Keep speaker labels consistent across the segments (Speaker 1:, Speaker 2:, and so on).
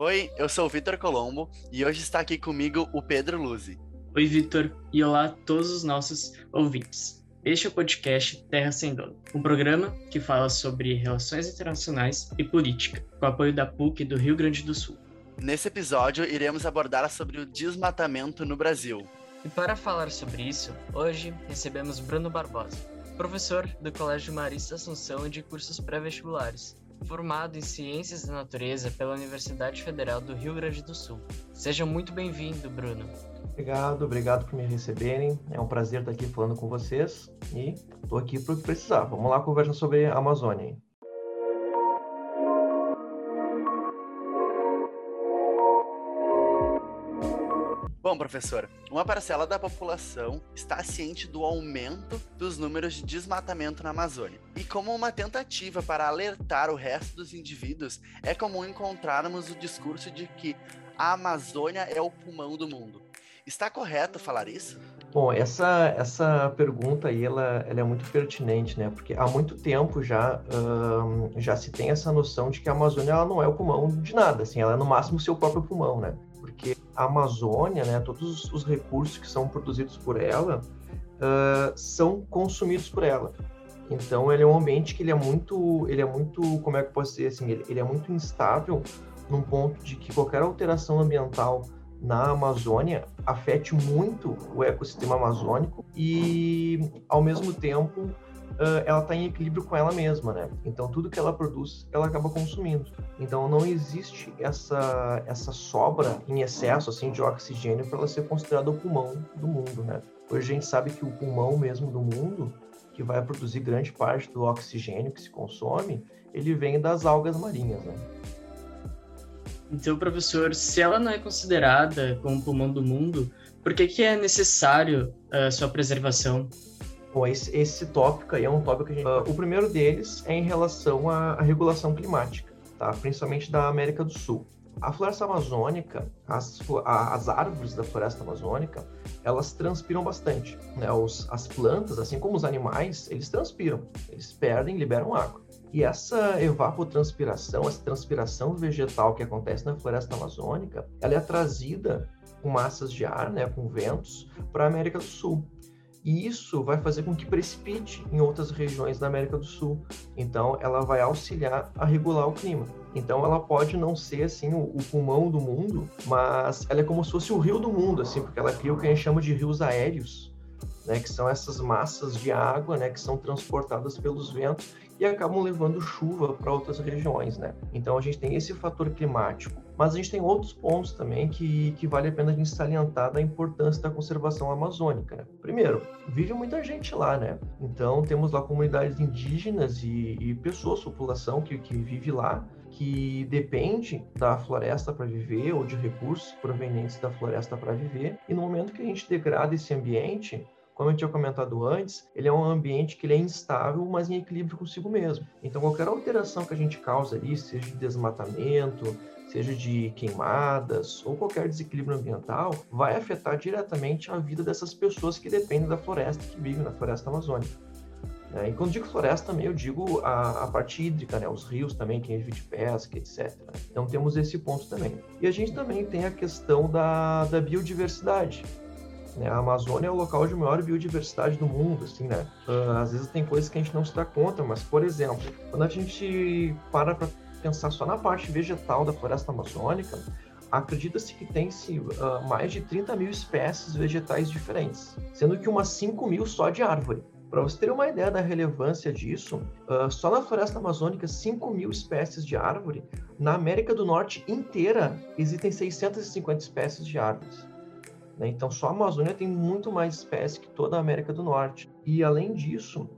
Speaker 1: Oi, eu sou o Vitor Colombo e hoje está aqui comigo o Pedro Luzi.
Speaker 2: Oi, Vitor, e olá a todos os nossos ouvintes. Este é o podcast Terra Sem Dono, um programa que fala sobre relações internacionais e política, com apoio da PUC do Rio Grande do Sul.
Speaker 1: Nesse episódio, iremos abordar sobre o desmatamento no Brasil.
Speaker 2: E para falar sobre isso, hoje recebemos Bruno Barbosa, professor do Colégio Marista Assunção e de cursos pré-vestibulares, formado em Ciências da Natureza pela Universidade Federal do Rio Grande do Sul. Seja muito bem-vindo, Bruno.
Speaker 3: Obrigado, obrigado por me receberem. É um prazer estar aqui falando com vocês e estou aqui para o que precisar. Vamos lá conversar sobre a Amazônia.
Speaker 1: Bom, professor, uma parcela da população está ciente do aumento dos números de desmatamento na Amazônia. E como uma tentativa para alertar o resto dos indivíduos, é comum encontrarmos o discurso de que a Amazônia é o pulmão do mundo. Está correto falar isso?
Speaker 3: Bom, essa, essa pergunta aí, ela, ela é muito pertinente, né? Porque há muito tempo já, já se tem essa noção de que a Amazônia ela não é o pulmão de nada, assim, ela é no máximo o seu próprio pulmão, né? A Amazônia, né, todos os recursos que são produzidos por ela uh, são consumidos por ela. Então ele é um ambiente que ele é muito, ele é muito, como é que posso dizer assim, ele, ele é muito instável num ponto de que qualquer alteração ambiental na Amazônia afete muito o ecossistema amazônico e ao mesmo tempo uh, ela está em equilíbrio com ela mesma, né? Então tudo que ela produz, ela acaba consumindo. Então não existe essa essa sobra em excesso assim de oxigênio para ela ser considerada o pulmão do mundo, né? Hoje a gente sabe que o pulmão mesmo do mundo, que vai produzir grande parte do oxigênio que se consome, ele vem das algas marinhas, né?
Speaker 2: Então, professor, se ela não é considerada como pulmão do mundo, por que, que é necessário a sua preservação?
Speaker 3: Bom, esse, esse tópico aí é um tópico que a gente... Uh, o primeiro deles é em relação à, à regulação climática, tá? principalmente da América do Sul. A floresta amazônica, as, as árvores da floresta amazônica, elas transpiram bastante. Né? Os, as plantas, assim como os animais, eles transpiram, eles perdem, liberam água. E essa evapotranspiração, essa transpiração vegetal que acontece na floresta amazônica, ela é trazida com massas de ar, né, com ventos, para a América do Sul. E isso vai fazer com que precipite em outras regiões da América do Sul. Então, ela vai auxiliar a regular o clima. Então, ela pode não ser assim o, o pulmão do mundo, mas ela é como se fosse o rio do mundo, assim, porque ela cria o que a gente chama de rios aéreos, né, que são essas massas de água, né, que são transportadas pelos ventos e acabam levando chuva para outras regiões, né? Então a gente tem esse fator climático, mas a gente tem outros pontos também que, que vale a pena a gente salientar da importância da conservação amazônica. Né? Primeiro, vive muita gente lá, né? Então temos lá comunidades indígenas e, e pessoas, população que, que vive lá, que depende da floresta para viver ou de recursos provenientes da floresta para viver. E no momento que a gente degrada esse ambiente, como eu tinha comentado antes, ele é um ambiente que é instável, mas em equilíbrio consigo mesmo. Então, qualquer alteração que a gente causa ali, seja de desmatamento, seja de queimadas ou qualquer desequilíbrio ambiental, vai afetar diretamente a vida dessas pessoas que dependem da floresta, que vivem na floresta amazônica. É, e quando digo floresta também, eu digo a, a parte hídrica, né? os rios também, quem vive de pesca, etc. Então temos esse ponto também. E a gente também tem a questão da, da biodiversidade. Né? A Amazônia é o local de maior biodiversidade do mundo, assim, né? Uh, às vezes tem coisas que a gente não se dá conta, mas, por exemplo, quando a gente para para pensar só na parte vegetal da floresta amazônica, acredita-se que tem-se uh, mais de 30 mil espécies vegetais diferentes, sendo que umas 5 mil só de árvore. Para você ter uma ideia da relevância disso, uh, só na floresta amazônica, 5 mil espécies de árvore. Na América do Norte inteira, existem 650 espécies de árvores. Né? Então, só a Amazônia tem muito mais espécies que toda a América do Norte. E, além disso,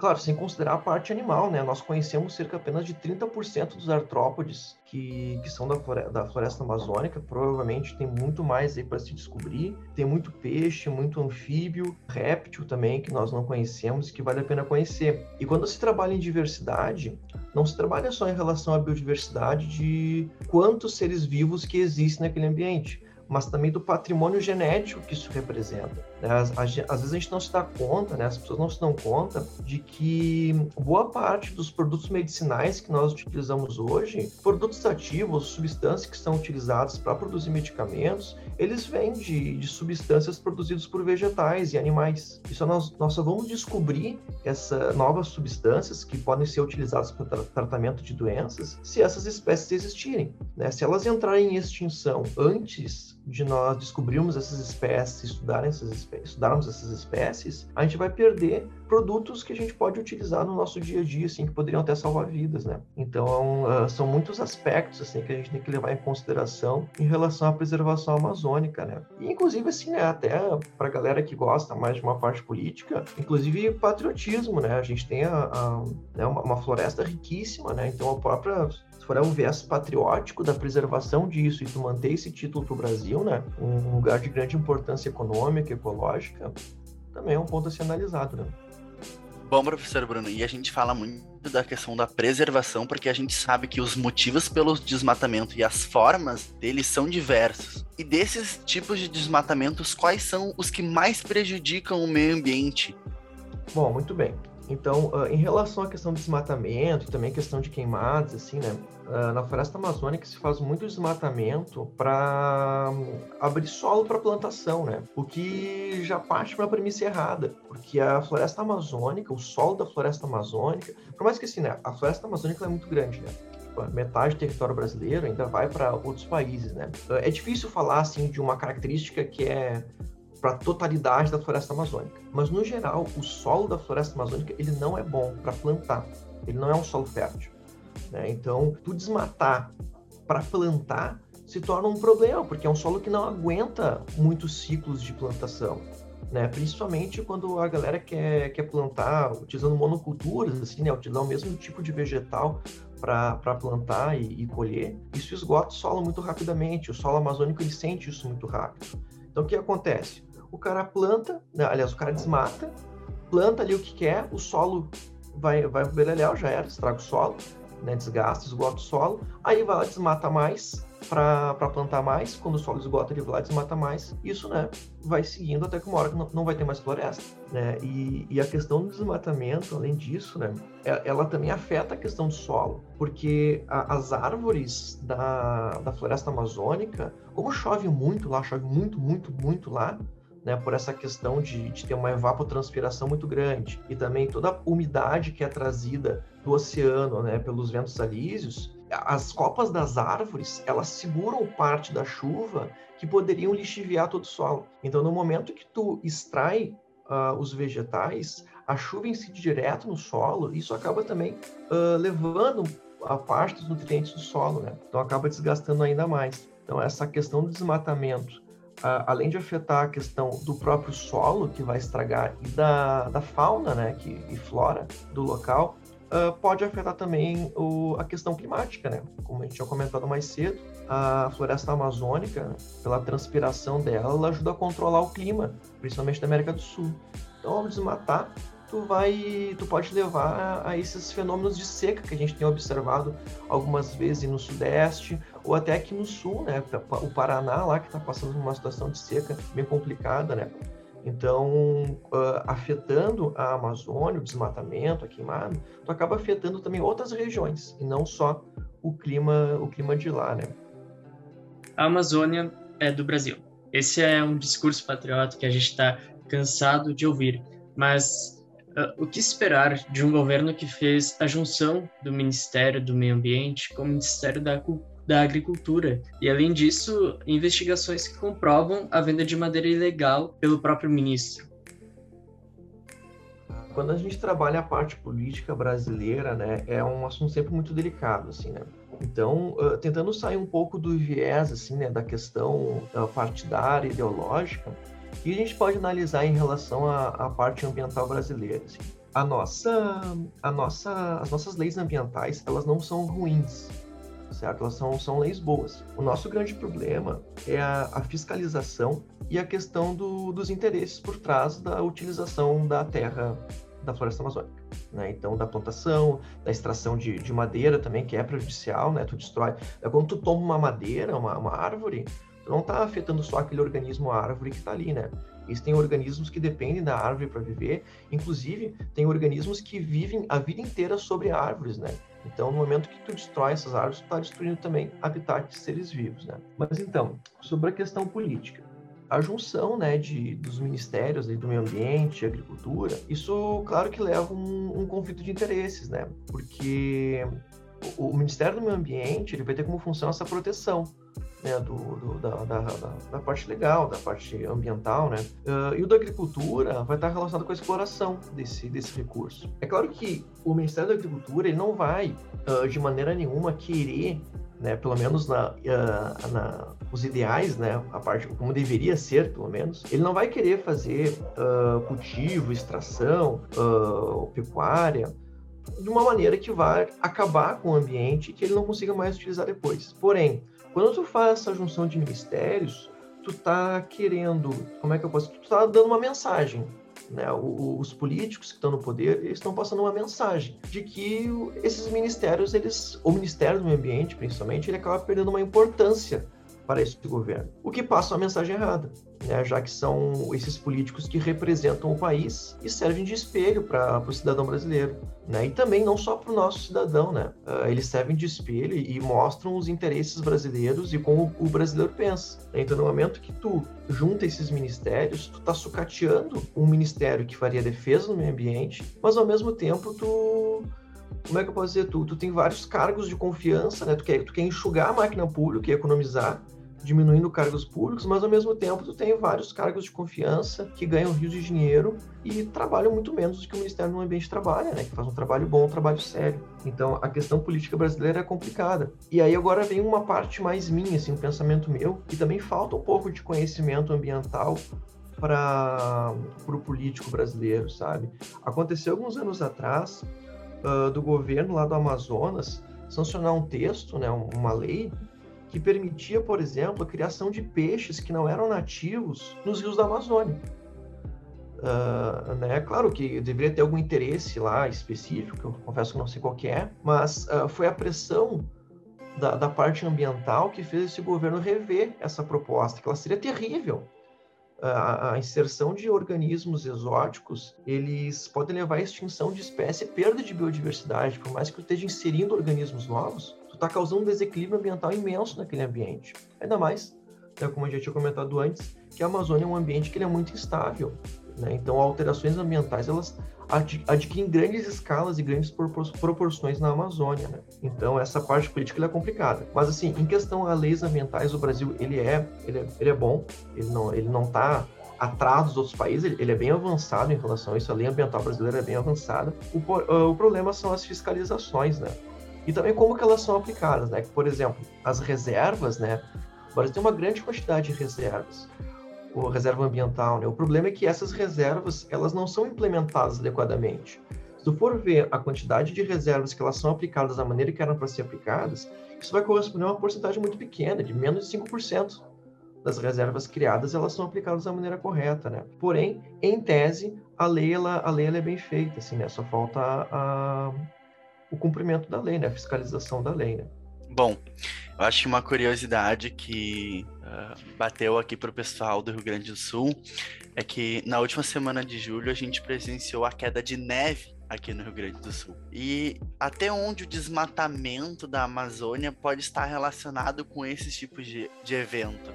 Speaker 3: claro, sem considerar a parte animal, né? Nós conhecemos cerca apenas de 30% dos artrópodes que, que são da floresta, da floresta amazônica. Provavelmente tem muito mais aí para se descobrir. Tem muito peixe, muito anfíbio, réptil também que nós não conhecemos que vale a pena conhecer. E quando se trabalha em diversidade, não se trabalha só em relação à biodiversidade de quantos seres vivos que existem naquele ambiente, mas também do patrimônio genético que isso representa. Né? Às, às, às, vezes a gente não se dá conta, né? as pessoas não se dão conta de que boa parte dos produtos medicinais que nós utilizamos hoje, produtos ativos, substâncias que são utilizadas para produzir medicamentos, eles vêm de, de substâncias produzidas por vegetais e animais. Só nós, nós só vamos descobrir essas novas substâncias que podem ser utilizadas para tra tratamento de doenças se essas espécies existirem. Né? Se elas entrarem em extinção antes de nós descobrirmos essas espécies, estudarem essas espécies, estudarmos essas espécies, a gente vai perder produtos que a gente pode utilizar no nosso dia a dia, assim, que poderiam até salvar vidas, né? Então, uh, são muitos aspectos, assim, que a gente tem que levar em consideração em relação à preservação amazônica, né? E, inclusive, assim, né, até para a galera que gosta mais de uma parte política, inclusive patriotismo, né? A gente tem a, a né, uma, uma floresta riquíssima, né? Então, a própria for um viés patriótico da preservação disso e tu manter esse título para o Brasil, né, um lugar de grande importância econômica, ecológica, também é um ponto a ser analisado, né?
Speaker 1: Bom, professor Bruno, e a gente fala muito da questão da preservação, porque a gente sabe que os motivos pelo desmatamento e as formas deles são diversos. E desses tipos de desmatamentos, quais são os que mais prejudicam o meio ambiente?
Speaker 3: Bom, muito bem. Então, uh, em relação à questão do desmatamento e também questão de queimadas, assim, né? Uh, na floresta amazônica se faz muito desmatamento para abrir solo para plantação, né? O que já parte para a premissa errada, porque a floresta amazônica, o solo da floresta amazônica, por mais que assim, né? A floresta amazônica é muito grande, né? Tipo, metade do território brasileiro ainda vai para outros países, né? É difícil falar assim de uma característica que é para a totalidade da floresta amazônica. Mas no geral, o solo da floresta amazônica ele não é bom para plantar. Ele não é um solo fértil. Né? Então, tu desmatar para plantar se torna um problema, porque é um solo que não aguenta muitos ciclos de plantação. Né? Principalmente quando a galera quer, quer plantar utilizando monoculturas, assim, né? utilizar o mesmo tipo de vegetal para plantar e, e, colher, isso esgota o solo muito rapidamente. O solo amazônico ele sente isso muito rápido. Então o que acontece? O cara planta, né? aliás, o cara desmata, planta ali o que quer, o solo vai, vai pro beleléu, já era, estraga o solo, né, desgasta, esgota o solo, aí vai lá desmata mais para plantar mais, quando o solo esgota ele vai lá desmata mais, isso né, vai seguindo até que uma hora que não, não vai ter mais floresta. Né? E, e, a questão do desmatamento, além disso, né, é, ela também afeta a questão do solo, porque a, as árvores da, da floresta amazônica, como chove muito lá, chove muito, muito, muito lá, né, por essa questão de, de, ter uma evapotranspiração muito grande e também toda a umidade que é trazida do oceano, né, pelos ventos alísios, as copas das árvores elas seguram parte da chuva que poderiam lixiviar todo o solo. Então, no momento que tu extrai uh, os vegetais, a chuva incide direto no solo, e isso acaba também uh, levando a parte dos nutrientes do solo, né? Então acaba desgastando ainda mais. Então essa questão do desmatamento além de afetar a questão do próprio solo, que vai estragar, e da, da fauna né, que, e flora do local, uh, pode afetar também o, a questão climática, né? Como a gente tinha comentado mais cedo, a floresta amazônica, pela transpiração dela, ela ajuda a controlar o clima, principalmente da América do Sul. Então, ao desmatar, tu vai, tu pode levar a, a esses fenômenos de seca que a gente tem observado algumas vezes no Sudeste, ou até aqui no sul, né? O Paraná lá que está passando por uma situação de seca bem complicada, né? Então, uh, afetando a Amazônia, o desmatamento, a queimada, tu acaba afetando também outras regiões e não só o clima, o clima de lá, né?
Speaker 2: A Amazônia é do Brasil. Esse é um discurso patriota que a gente está cansado de ouvir, mas uh, o que esperar de um governo que fez a junção do Ministério do Meio Ambiente com o Ministério da Cultura? Da agricultura. E além disso, investigações que comprovam a venda de madeira ilegal pelo próprio ministro.
Speaker 3: Quando a gente trabalha a parte política brasileira, né, é um assunto sempre muito delicado, assim, né? Então, uh, tentando sair um pouco do viés, assim, né, da questão uh, partidária, ideológica, que a gente pode analisar em relação à, à parte ambiental brasileira, assim. A nossa, a nossa, as nossas leis ambientais, elas não são ruins, certo? Elas são, são leis boas. O nosso grande problema é a, a fiscalização e a questão do, dos interesses por trás da utilização da terra da floresta amazônica. Né? Então, da plantação, da extração de, de, madeira também, que é prejudicial, né? Tu destrói. É quando tu toma uma madeira, uma, uma árvore, Tu não está afetando só aquele organismo árvore que está ali, né? Existem organismos que dependem da árvore para viver, inclusive tem organismos que vivem a vida inteira sobre árvores, né? Então, no momento que tu destrói essas árvores, tu está destruindo também habitat de seres vivos, né? Mas então, sobre a questão política a junção né, de, dos ministérios do meio ambiente agricultura, isso, claro que leva um, um conflito de interesses, né? Porque o, o, Ministério do Meio Ambiente ele vai ter como função essa proteção né, do, do da, da, da, parte legal, da parte ambiental, né? Uh, e o da agricultura vai estar relacionado com a exploração desse, desse recurso. É claro que o Ministério da Agricultura ele não vai, uh, de maneira nenhuma, querer né, pelo menos na, uh, na, os ideais, né, a parte como deveria ser, pelo menos, ele não vai querer fazer uh, cultivo, extração, uh, pecuária de uma maneira que vai acabar com o ambiente que ele não consiga mais utilizar depois. Porém, quando tu faz essa junção de ministérios, tu tá querendo, como é que eu posso, tu tá dando uma mensagem né, os políticos que estão no poder eles estão passando uma mensagem de que esses ministérios, eles, o Ministério do Meio Ambiente, principalmente, ele acaba perdendo uma importância para esse governo, o que passa uma mensagem errada, né? já que são esses políticos que representam o país e servem de espelho para o cidadão brasileiro. Né? E também não só para o nosso cidadão, né? Uh, eles servem de espelho e mostram os interesses brasileiros e como o brasileiro pensa. Então, no momento que tu junta esses ministérios, tu tá sucateando um ministério que faria defesa do meio ambiente, mas ao mesmo tempo tu como é que eu posso dizer? Tu, tu tem vários cargos de confiança, né? Tu quer, tu quer enxugar a máquina pública e economizar, diminuindo cargos públicos, mas ao mesmo tempo tu tem vários cargos de confiança que ganham rios de dinheiro e trabalham muito menos do que o Ministério do Ambiente trabalha, né? Que faz um trabalho bom, um trabalho sério. Então a questão política brasileira é complicada. E aí agora vem uma parte mais minha, assim, um pensamento meu, que também falta um pouco de conhecimento ambiental para o político brasileiro, sabe? Aconteceu alguns anos atrás uh, do governo lá do Amazonas sancionar um texto, né, uma lei que permitia, por exemplo, a criação de peixes que não eram nativos nos rios da Amazônia. Uh, né? Claro que deveria ter algum interesse lá específico, eu confesso que não sei qual é, mas uh, foi a pressão da, da, parte ambiental que fez esse governo rever essa proposta, que ela seria terrível. A, a inserção de organismos exóticos, eles podem levar à extinção de espécie e perda de biodiversidade, por mais que eu esteja inserindo organismos novos, está causando um desequilíbrio ambiental imenso naquele ambiente. Ainda mais, né, como a gente tinha comentado antes, que a Amazônia é um ambiente que é muito instável. Né? Então, alterações ambientais elas adquirem grandes escalas e grandes proporções na Amazônia. Né? Então, essa parte política é complicada. Mas, assim, em questão a leis ambientais, o Brasil ele é, ele é, ele é bom, ele não ele não está atrás dos outros países, ele, ele, é bem avançado em relação a isso, a lei ambiental brasileira é bem avançada. O, o problema são as fiscalizações, né? E também como que elas são aplicadas, né? Por exemplo, as reservas, né? O Brasil tem uma grande quantidade de reservas, o reserva ambiental, né? O problema é que essas reservas, elas não são implementadas adequadamente. Se tu for ver a quantidade de reservas que elas são aplicadas da maneira que eram para ser aplicadas, isso vai corresponder a uma porcentagem muito pequena, de menos de 5% das reservas criadas, elas são aplicadas da maneira correta, né? Porém, em tese, a lei, ela, a lei ela é bem feita, assim, né? Só falta a, o cumprimento da lei, né? A fiscalização da lei, né?
Speaker 1: Bom, eu acho que uma curiosidade que uh, bateu aqui para o pessoal do Rio Grande do Sul é que na última semana de julho a gente presenciou a queda de neve aqui no Rio Grande do Sul. E até onde o desmatamento da Amazônia pode estar relacionado com esses tipos de, de evento?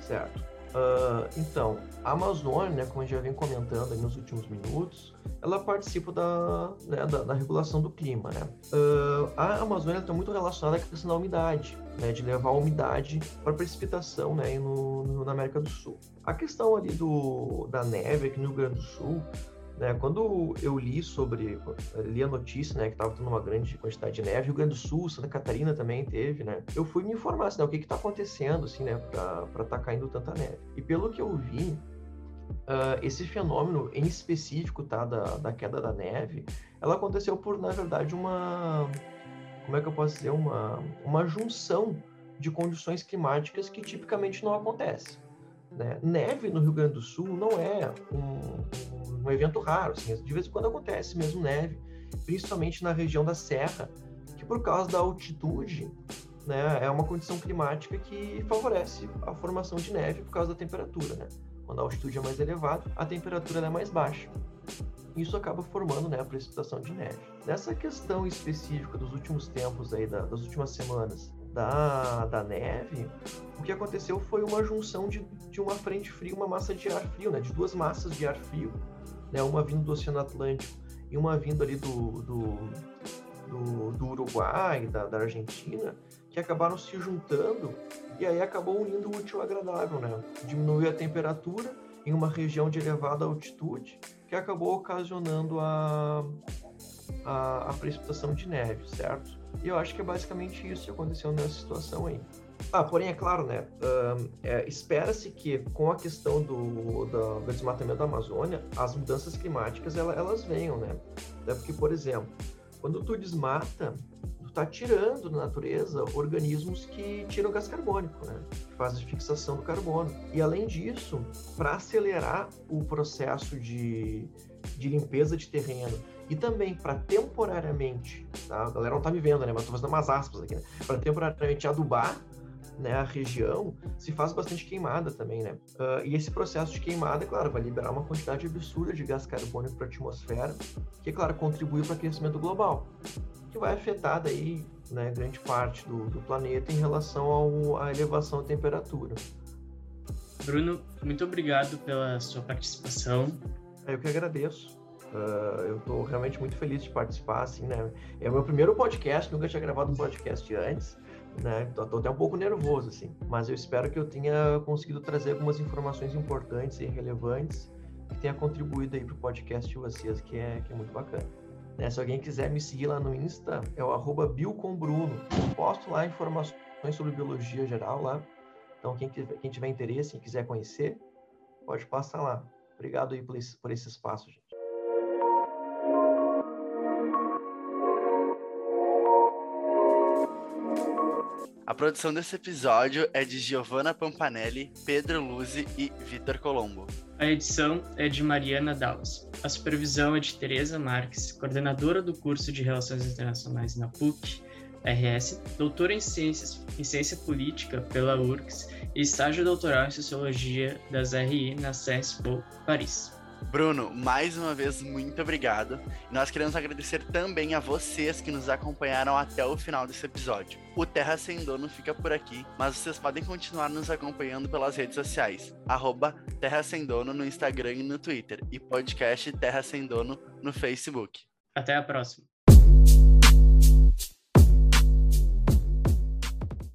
Speaker 3: Certo. Uh, então, a Amazônia, né, como a gente já vem comentando nos últimos minutos, ela participa da, né, da, da, regulação do clima. Né? Uh, a Amazônia está muito relacionada à questão da umidade, né, de levar a umidade para precipitação né, no, no, na América do Sul. A questão ali do, da neve aqui no Rio Grande do Sul né, quando eu li sobre, li a notícia, né, que estava tendo uma grande quantidade de neve, Rio Grande do Sul, Santa Catarina também teve, né, eu fui me informar, assim, né, o que está acontecendo, assim, né, para estar tá caindo tanta neve. E pelo que eu vi, uh, esse fenômeno em específico, tá, da, da queda da neve, ela aconteceu por, na verdade, uma, como é que eu posso dizer, uma, uma junção de condições climáticas que tipicamente não acontece. Né? Neve no Rio Grande do Sul não é um, um evento raro, assim, de vez em quando acontece mesmo neve, principalmente na região da Serra, que por causa da altitude né, é uma condição climática que favorece a formação de neve por causa da temperatura, né? Quando a altitude é mais elevada, a temperatura é mais baixa. Isso acaba formando né, a precipitação de neve. Nessa questão específica dos últimos tempos, aí, da, das últimas semanas, da, da neve, o que aconteceu foi uma junção de, de uma frente fria, uma massa de ar frio, né, de duas massas de ar frio, né, uma vindo do Oceano Atlântico e uma vindo ali do, do, do, do Uruguai, da, da Argentina, que acabaram se juntando e aí acabou unindo o útil ao agradável, né? Diminuiu a temperatura em uma região de elevada altitude, que acabou ocasionando a, a, a precipitação de neve, certo? E eu acho que é basicamente isso que aconteceu nessa situação aí. Ah, porém, é claro, né? É, Espera-se que com a questão do, do, desmatamento da Amazônia, as mudanças climáticas elas, venham, né? Até porque, por exemplo, quando tu desmata, está tirando da natureza organismos que tiram gás carbônico, né? Que fazem fixação do carbono. E além disso, para acelerar o processo de, de limpeza de terreno e também para temporariamente, tá? a galera não está me vendo, né? Mas estou fazendo umas aspas aqui, né? Para temporariamente adubar né, a região, se faz bastante queimada também, né? Uh, e esse processo de queimada, claro, vai liberar uma quantidade absurda de gás carbônico para a atmosfera, que, claro, contribui para o aquecimento global que vai afetar daí, né, grande parte do, do planeta em relação ao, à elevação da temperatura.
Speaker 2: Bruno, muito obrigado pela sua participação.
Speaker 3: É, eu que agradeço. Uh, eu estou realmente muito feliz de participar, assim, né? É o meu primeiro podcast, nunca tinha gravado um podcast antes, né? Tô, tô, até um pouco nervoso, assim. Mas eu espero que eu tenha conseguido trazer algumas informações importantes e relevantes que tenha contribuído aí para o podcast de vocês, que é, que é muito bacana. Né? Se alguém quiser me seguir lá no Insta, é o arroba BilComBruno. Posto lá informações sobre biologia geral lá. Então, quem, quem tiver interesse e quiser conhecer, pode passar lá. Obrigado aí por esse, por esse espaço, gente.
Speaker 1: A produção desse episódio é de Giovanna Pampanelli, Pedro Luzi e Vitor Colombo.
Speaker 2: A edição é de Mariana Dallas. A supervisão é de Tereza Marques, coordenadora do curso de Relações Internacionais na PUC, RS, doutora em Ciências Ciência Política pela URCS e estágio doutoral em Sociologia das RI na Sciences Po, Paris.
Speaker 1: Bruno, mais uma vez, muito obrigado. nós queremos agradecer também a vocês que nos acompanharam até o final desse episódio. O Terra Sem Dono fica por aqui, mas vocês podem continuar nos acompanhando pelas redes sociais. Arroba Terra Sem Dono no Instagram e no Twitter. E podcast Terra Sem Dono no Facebook.
Speaker 2: Até a próxima.